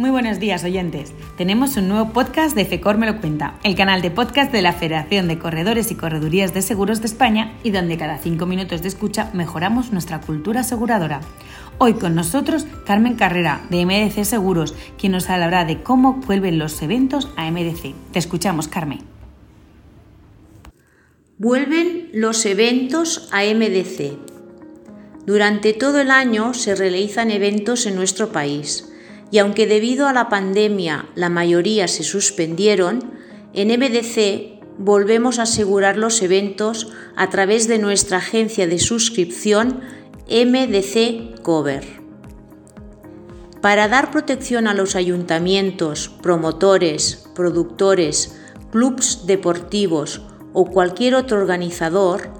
Muy buenos días oyentes. Tenemos un nuevo podcast de FECOR Me lo cuenta, el canal de podcast de la Federación de Corredores y Corredurías de Seguros de España y donde cada cinco minutos de escucha mejoramos nuestra cultura aseguradora. Hoy con nosotros Carmen Carrera de MDC Seguros, quien nos hablará de cómo vuelven los eventos a MDC. Te escuchamos, Carmen. Vuelven los eventos a MDC. Durante todo el año se realizan eventos en nuestro país y aunque debido a la pandemia la mayoría se suspendieron, en MDC volvemos a asegurar los eventos a través de nuestra agencia de suscripción MDC Cover. Para dar protección a los ayuntamientos, promotores, productores, clubs deportivos o cualquier otro organizador,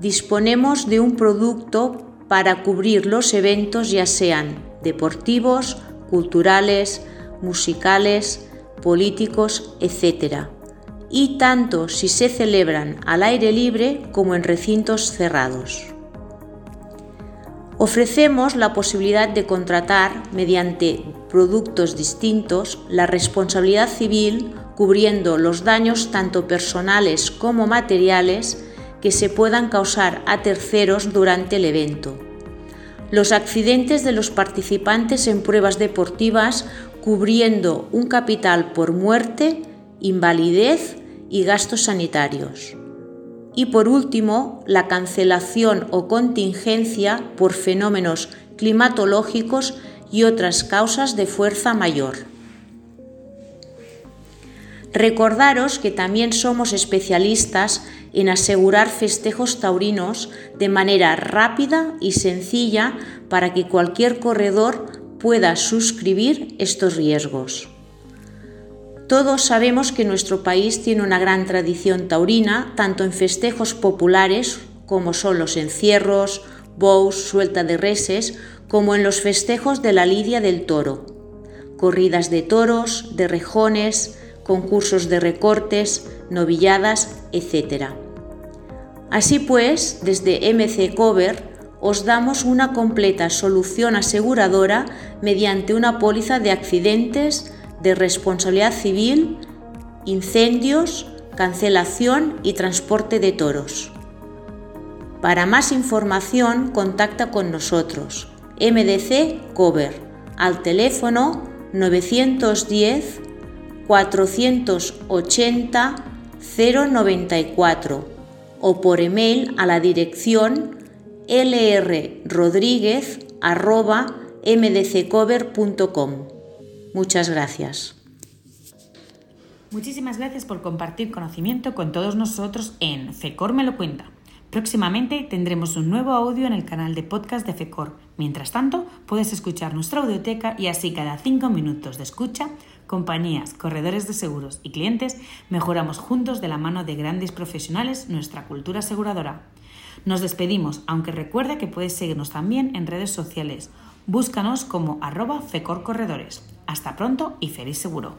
disponemos de un producto para cubrir los eventos ya sean deportivos, culturales, musicales, políticos, etc. Y tanto si se celebran al aire libre como en recintos cerrados. Ofrecemos la posibilidad de contratar, mediante productos distintos, la responsabilidad civil cubriendo los daños tanto personales como materiales que se puedan causar a terceros durante el evento los accidentes de los participantes en pruebas deportivas cubriendo un capital por muerte, invalidez y gastos sanitarios. Y por último, la cancelación o contingencia por fenómenos climatológicos y otras causas de fuerza mayor. Recordaros que también somos especialistas en asegurar festejos taurinos de manera rápida y sencilla para que cualquier corredor pueda suscribir estos riesgos. Todos sabemos que nuestro país tiene una gran tradición taurina, tanto en festejos populares como son los encierros, bows, suelta de reses, como en los festejos de la lidia del toro, corridas de toros, de rejones, concursos de recortes, novilladas, etc. Así pues, desde MC Cover os damos una completa solución aseguradora mediante una póliza de accidentes, de responsabilidad civil, incendios, cancelación y transporte de toros. Para más información, contacta con nosotros. MDC Cover al teléfono 910 480 094 o por email a la dirección lrrodríguez.mdccover.com. Muchas gracias. Muchísimas gracias por compartir conocimiento con todos nosotros en FECOR me lo cuenta. Próximamente tendremos un nuevo audio en el canal de podcast de FECOR. Mientras tanto, puedes escuchar nuestra audioteca y así cada cinco minutos de escucha, compañías, corredores de seguros y clientes mejoramos juntos de la mano de grandes profesionales nuestra cultura aseguradora. Nos despedimos, aunque recuerda que puedes seguirnos también en redes sociales. Búscanos como arroba FECOR Corredores. Hasta pronto y feliz seguro.